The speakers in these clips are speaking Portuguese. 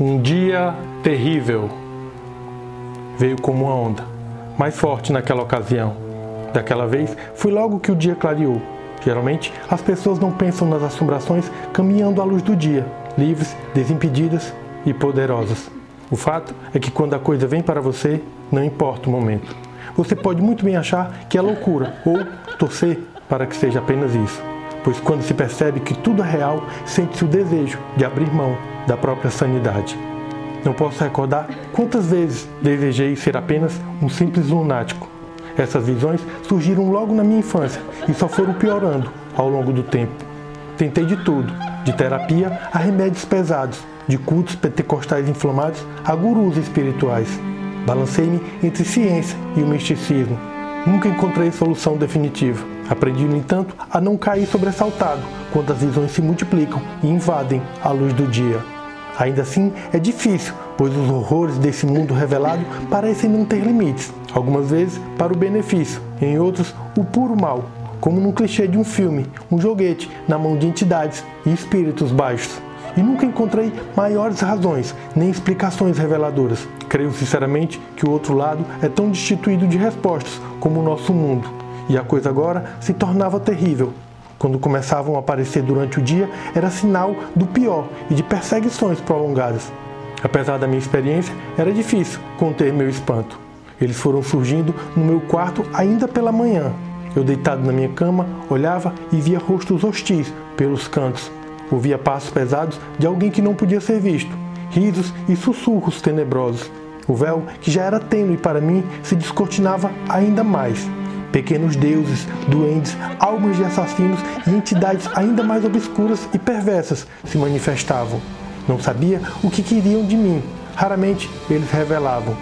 Um dia terrível veio como uma onda, mais forte naquela ocasião. Daquela vez, foi logo que o dia clareou. Geralmente, as pessoas não pensam nas assombrações caminhando à luz do dia, livres, desimpedidas e poderosas. O fato é que quando a coisa vem para você, não importa o momento. Você pode muito bem achar que é loucura ou torcer para que seja apenas isso. Pois quando se percebe que tudo é real, sente-se o desejo de abrir mão da própria sanidade. Não posso recordar quantas vezes desejei ser apenas um simples lunático. Essas visões surgiram logo na minha infância e só foram piorando ao longo do tempo. Tentei de tudo, de terapia a remédios pesados, de cultos pentecostais inflamados a gurus espirituais. Balancei-me entre ciência e o misticismo. Nunca encontrei solução definitiva. Aprendi, no entanto, a não cair sobressaltado quando as visões se multiplicam e invadem a luz do dia. Ainda assim, é difícil, pois os horrores desse mundo revelado parecem não ter limites, algumas vezes para o benefício, em outros, o puro mal, como num clichê de um filme, um joguete na mão de entidades e espíritos baixos. E nunca encontrei maiores razões nem explicações reveladoras. Creio sinceramente que o outro lado é tão destituído de respostas como o nosso mundo. E a coisa agora se tornava terrível, quando começavam a aparecer durante o dia, era sinal do pior e de perseguições prolongadas. Apesar da minha experiência, era difícil conter meu espanto. Eles foram surgindo no meu quarto ainda pela manhã. Eu, deitado na minha cama, olhava e via rostos hostis pelos cantos. Ouvia passos pesados de alguém que não podia ser visto, risos e sussurros tenebrosos. O véu, que já era tênue para mim, se descortinava ainda mais. Pequenos deuses, duendes, almas de assassinos e entidades ainda mais obscuras e perversas se manifestavam. Não sabia o que queriam de mim. Raramente eles revelavam.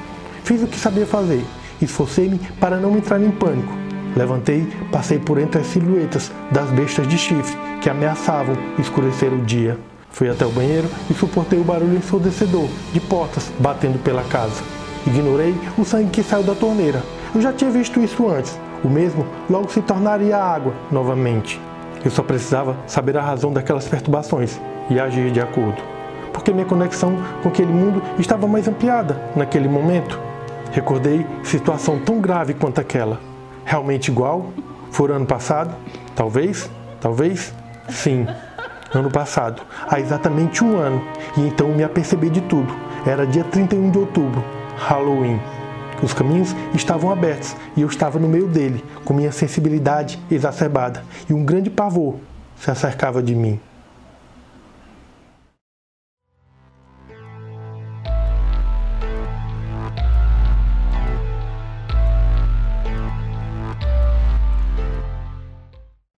Fiz o que sabia fazer. Esforcei-me para não entrar em pânico. Levantei, passei por entre as silhuetas das bestas de chifre que ameaçavam escurecer o dia. Fui até o banheiro e suportei o barulho ensurdecedor de portas batendo pela casa. Ignorei o sangue que saiu da torneira. Eu já tinha visto isso antes, o mesmo logo se tornaria água novamente. Eu só precisava saber a razão daquelas perturbações e agir de acordo. Porque minha conexão com aquele mundo estava mais ampliada naquele momento. Recordei situação tão grave quanto aquela. Realmente igual? Foi ano passado? Talvez? Talvez? Sim. Ano passado, há exatamente um ano, e então me apercebi de tudo. Era dia 31 de outubro, Halloween. Os caminhos estavam abertos e eu estava no meio dele, com minha sensibilidade exacerbada, e um grande pavor se acercava de mim.